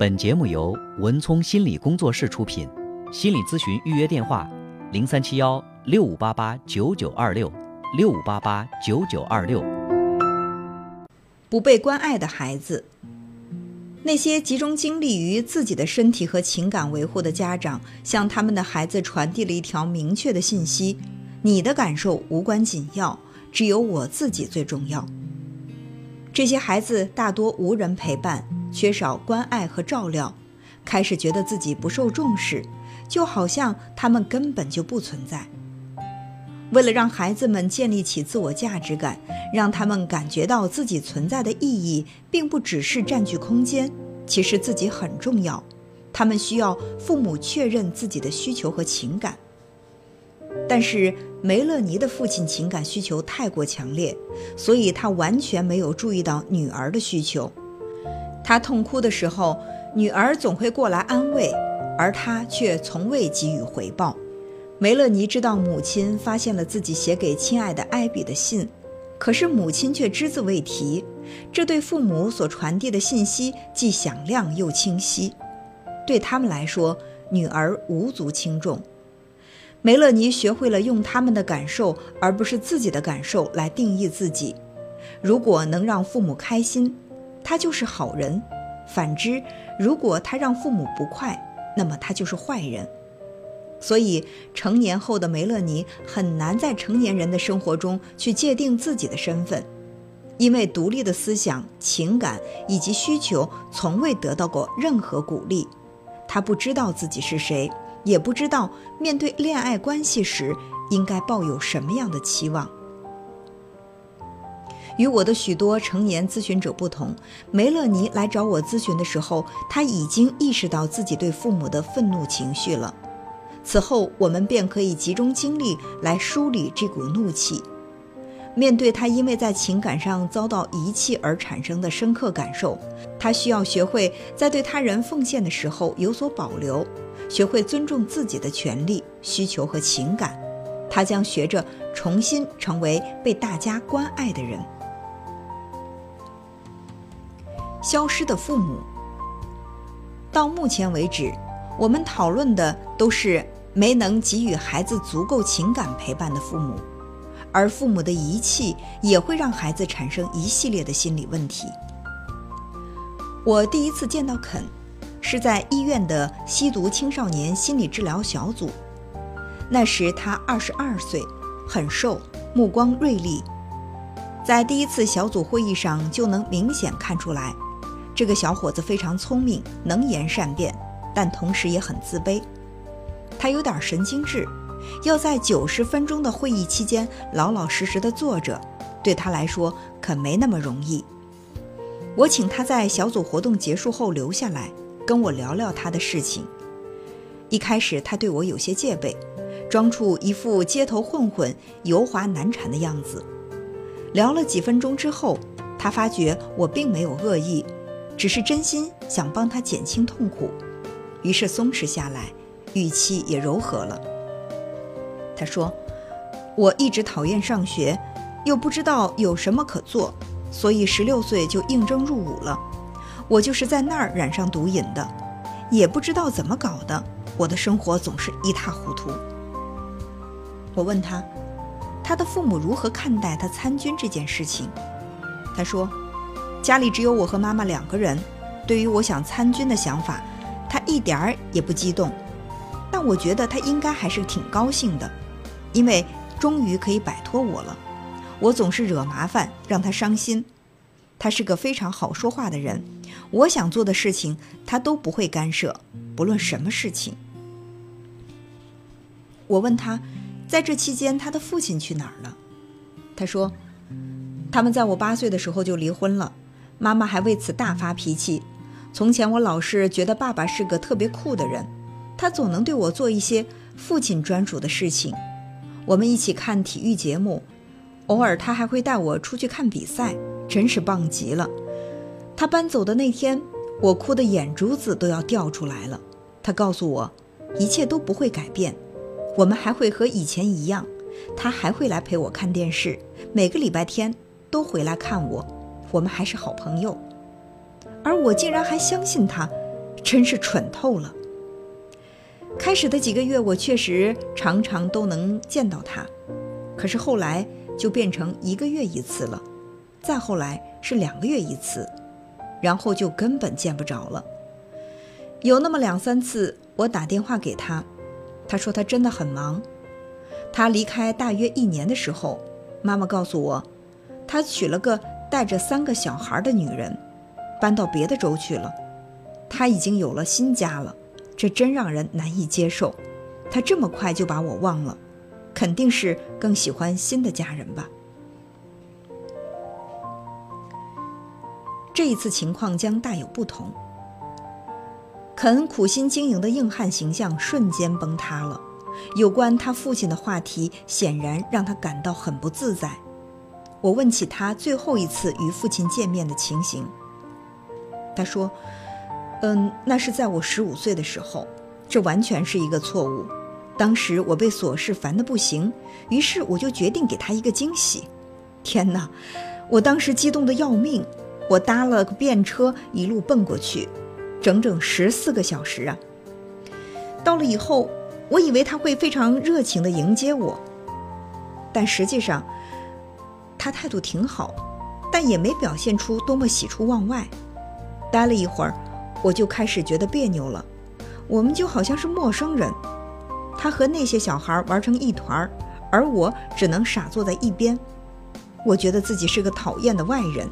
本节目由文聪心理工作室出品，心理咨询预约电话：零三七幺六五八八九九二六六五八八九九二六。不被关爱的孩子，那些集中精力于自己的身体和情感维护的家长，向他们的孩子传递了一条明确的信息：你的感受无关紧要，只有我自己最重要。这些孩子大多无人陪伴，缺少关爱和照料，开始觉得自己不受重视，就好像他们根本就不存在。为了让孩子们建立起自我价值感，让他们感觉到自己存在的意义，并不只是占据空间，其实自己很重要。他们需要父母确认自己的需求和情感。但是梅勒尼的父亲情感需求太过强烈，所以他完全没有注意到女儿的需求。他痛哭的时候，女儿总会过来安慰，而他却从未给予回报。梅勒尼知道母亲发现了自己写给亲爱的艾比的信，可是母亲却只字未提。这对父母所传递的信息既响亮又清晰，对他们来说，女儿无足轻重。梅勒尼学会了用他们的感受，而不是自己的感受来定义自己。如果能让父母开心，他就是好人；反之，如果他让父母不快，那么他就是坏人。所以，成年后的梅勒尼很难在成年人的生活中去界定自己的身份，因为独立的思想、情感以及需求从未得到过任何鼓励。他不知道自己是谁。也不知道面对恋爱关系时应该抱有什么样的期望。与我的许多成年咨询者不同，梅勒尼来找我咨询的时候，他已经意识到自己对父母的愤怒情绪了。此后，我们便可以集中精力来梳理这股怒气。面对他因为在情感上遭到遗弃而产生的深刻感受，他需要学会在对他人奉献的时候有所保留。学会尊重自己的权利、需求和情感，他将学着重新成为被大家关爱的人。消失的父母。到目前为止，我们讨论的都是没能给予孩子足够情感陪伴的父母，而父母的遗弃也会让孩子产生一系列的心理问题。我第一次见到肯。是在医院的吸毒青少年心理治疗小组。那时他二十二岁，很瘦，目光锐利。在第一次小组会议上就能明显看出来，这个小伙子非常聪明，能言善辩，但同时也很自卑。他有点神经质，要在九十分钟的会议期间老老实实的坐着，对他来说可没那么容易。我请他在小组活动结束后留下来。跟我聊聊他的事情。一开始他对我有些戒备，装出一副街头混混、油滑难缠的样子。聊了几分钟之后，他发觉我并没有恶意，只是真心想帮他减轻痛苦，于是松弛下来，语气也柔和了。他说：“我一直讨厌上学，又不知道有什么可做，所以十六岁就应征入伍了。”我就是在那儿染上毒瘾的，也不知道怎么搞的，我的生活总是一塌糊涂。我问他，他的父母如何看待他参军这件事情？他说，家里只有我和妈妈两个人，对于我想参军的想法，他一点儿也不激动。但我觉得他应该还是挺高兴的，因为终于可以摆脱我了。我总是惹麻烦，让他伤心。他是个非常好说话的人，我想做的事情他都不会干涉，不论什么事情。我问他，在这期间他的父亲去哪儿了？他说，他们在我八岁的时候就离婚了，妈妈还为此大发脾气。从前我老是觉得爸爸是个特别酷的人，他总能对我做一些父亲专属的事情。我们一起看体育节目，偶尔他还会带我出去看比赛。真是棒极了！他搬走的那天，我哭得眼珠子都要掉出来了。他告诉我，一切都不会改变，我们还会和以前一样，他还会来陪我看电视，每个礼拜天都回来看我，我们还是好朋友。而我竟然还相信他，真是蠢透了。开始的几个月，我确实常常都能见到他，可是后来就变成一个月一次了，再后来是两个月一次，然后就根本见不着了。有那么两三次，我打电话给他，他说他真的很忙。他离开大约一年的时候，妈妈告诉我，他娶了个带着三个小孩的女人，搬到别的州去了。他已经有了新家了。这真让人难以接受，他这么快就把我忘了，肯定是更喜欢新的家人吧。这一次情况将大有不同。肯苦心经营的硬汉形象瞬间崩塌了，有关他父亲的话题显然让他感到很不自在。我问起他最后一次与父亲见面的情形，他说。嗯，那是在我十五岁的时候，这完全是一个错误。当时我被琐事烦得不行，于是我就决定给他一个惊喜。天哪，我当时激动得要命，我搭了个便车一路奔过去，整整十四个小时啊！到了以后，我以为他会非常热情地迎接我，但实际上他态度挺好，但也没表现出多么喜出望外。待了一会儿。我就开始觉得别扭了，我们就好像是陌生人。他和那些小孩玩成一团儿，而我只能傻坐在一边。我觉得自己是个讨厌的外人，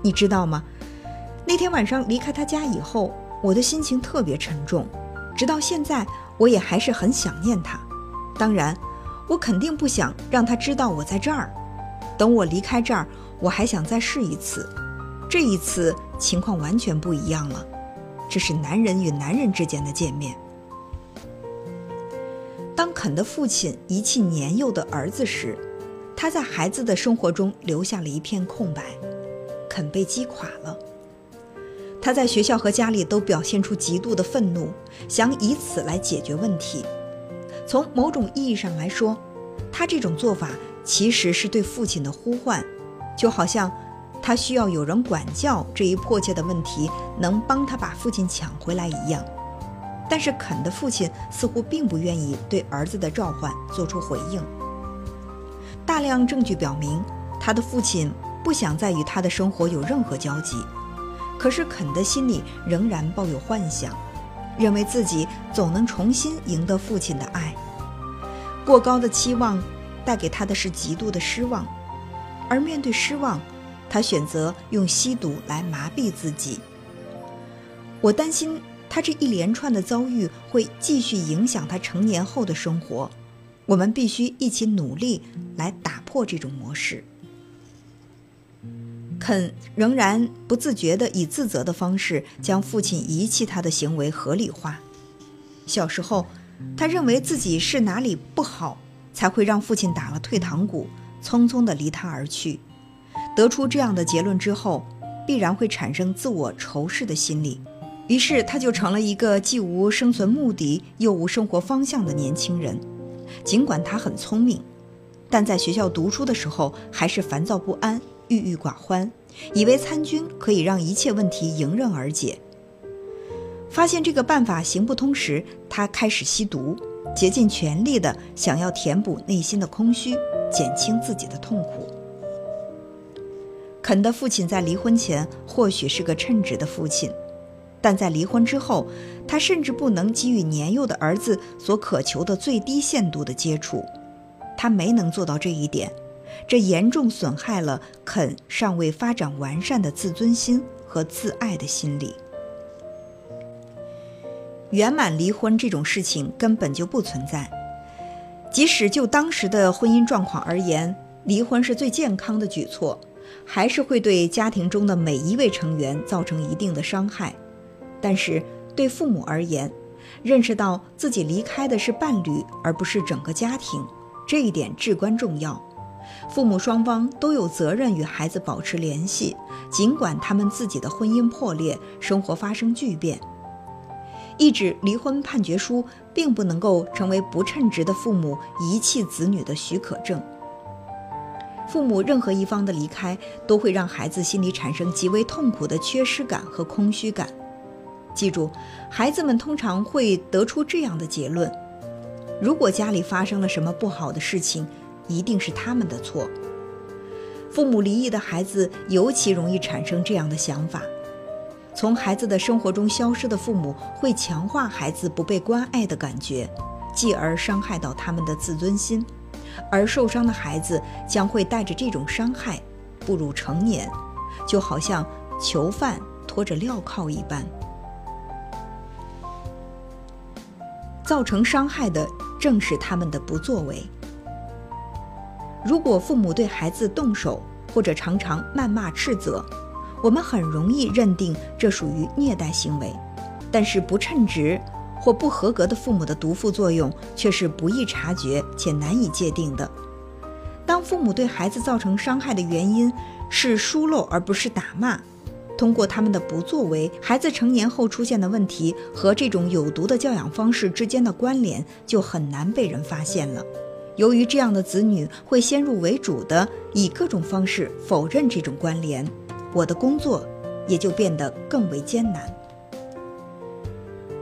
你知道吗？那天晚上离开他家以后，我的心情特别沉重，直到现在我也还是很想念他。当然，我肯定不想让他知道我在这儿。等我离开这儿，我还想再试一次。这一次情况完全不一样了。这是男人与男人之间的见面。当肯的父亲遗弃年幼的儿子时，他在孩子的生活中留下了一片空白。肯被击垮了。他在学校和家里都表现出极度的愤怒，想以此来解决问题。从某种意义上来说，他这种做法其实是对父亲的呼唤，就好像。他需要有人管教这一迫切的问题，能帮他把父亲抢回来一样。但是肯的父亲似乎并不愿意对儿子的召唤做出回应。大量证据表明，他的父亲不想再与他的生活有任何交集。可是肯的心里仍然抱有幻想，认为自己总能重新赢得父亲的爱。过高的期望带给他的是极度的失望，而面对失望。他选择用吸毒来麻痹自己。我担心他这一连串的遭遇会继续影响他成年后的生活。我们必须一起努力来打破这种模式。肯仍然不自觉地以自责的方式将父亲遗弃他的行为合理化。小时候，他认为自己是哪里不好，才会让父亲打了退堂鼓，匆匆地离他而去。得出这样的结论之后，必然会产生自我仇视的心理，于是他就成了一个既无生存目的又无生活方向的年轻人。尽管他很聪明，但在学校读书的时候还是烦躁不安、郁郁寡欢，以为参军可以让一切问题迎刃而解。发现这个办法行不通时，他开始吸毒，竭尽全力的想要填补内心的空虚，减轻自己的痛苦。肯的父亲在离婚前或许是个称职的父亲，但在离婚之后，他甚至不能给予年幼的儿子所渴求的最低限度的接触。他没能做到这一点，这严重损害了肯尚未发展完善的自尊心和自爱的心理。圆满离婚这种事情根本就不存在，即使就当时的婚姻状况而言，离婚是最健康的举措。还是会对家庭中的每一位成员造成一定的伤害，但是对父母而言，认识到自己离开的是伴侣而不是整个家庭，这一点至关重要。父母双方都有责任与孩子保持联系，尽管他们自己的婚姻破裂，生活发生巨变。一纸离婚判决书并不能够成为不称职的父母遗弃子女的许可证。父母任何一方的离开，都会让孩子心里产生极为痛苦的缺失感和空虚感。记住，孩子们通常会得出这样的结论：如果家里发生了什么不好的事情，一定是他们的错。父母离异的孩子尤其容易产生这样的想法。从孩子的生活中消失的父母，会强化孩子不被关爱的感觉，继而伤害到他们的自尊心。而受伤的孩子将会带着这种伤害步入成年，就好像囚犯拖着镣铐一般。造成伤害的正是他们的不作为。如果父母对孩子动手，或者常常谩骂斥责，我们很容易认定这属于虐待行为。但是不称职或不合格的父母的毒副作用却是不易察觉且难以界定的。当父母对孩子造成伤害的原因是疏漏而不是打骂，通过他们的不作为，孩子成年后出现的问题和这种有毒的教养方式之间的关联就很难被人发现了。由于这样的子女会先入为主的以各种方式否认这种关联，我的工作也就变得更为艰难。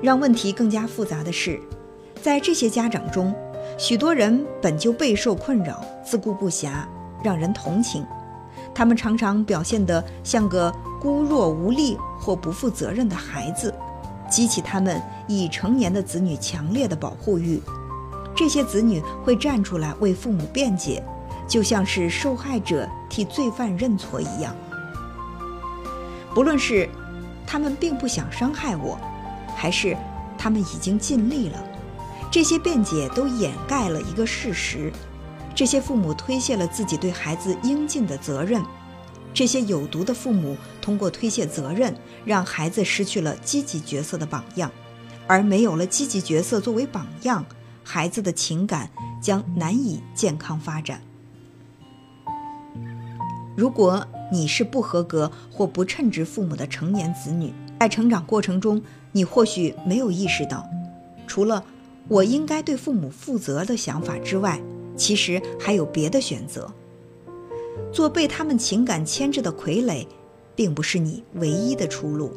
让问题更加复杂的是，在这些家长中，许多人本就备受困扰，自顾不暇，让人同情。他们常常表现得像个孤弱无力或不负责任的孩子，激起他们已成年的子女强烈的保护欲。这些子女会站出来为父母辩解，就像是受害者替罪犯认错一样。不论是他们并不想伤害我，还是他们已经尽力了，这些辩解都掩盖了一个事实：这些父母推卸了自己对孩子应尽的责任。这些有毒的父母通过推卸责任，让孩子失去了积极角色的榜样，而没有了积极角色作为榜样。孩子的情感将难以健康发展。如果你是不合格或不称职父母的成年子女，在成长过程中，你或许没有意识到，除了“我应该对父母负责”的想法之外，其实还有别的选择。做被他们情感牵制的傀儡，并不是你唯一的出路。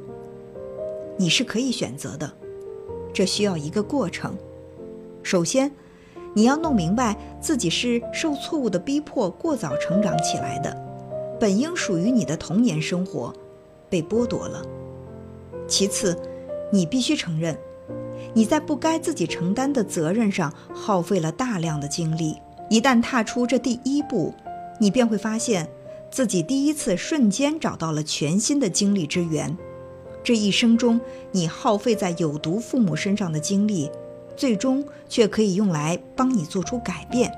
你是可以选择的，这需要一个过程。首先，你要弄明白自己是受错误的逼迫过早成长起来的，本应属于你的童年生活被剥夺了。其次，你必须承认，你在不该自己承担的责任上耗费了大量的精力。一旦踏出这第一步，你便会发现自己第一次瞬间找到了全新的精力之源。这一生中，你耗费在有毒父母身上的精力。最终却可以用来帮你做出改变，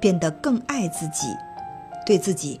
变得更爱自己，对自己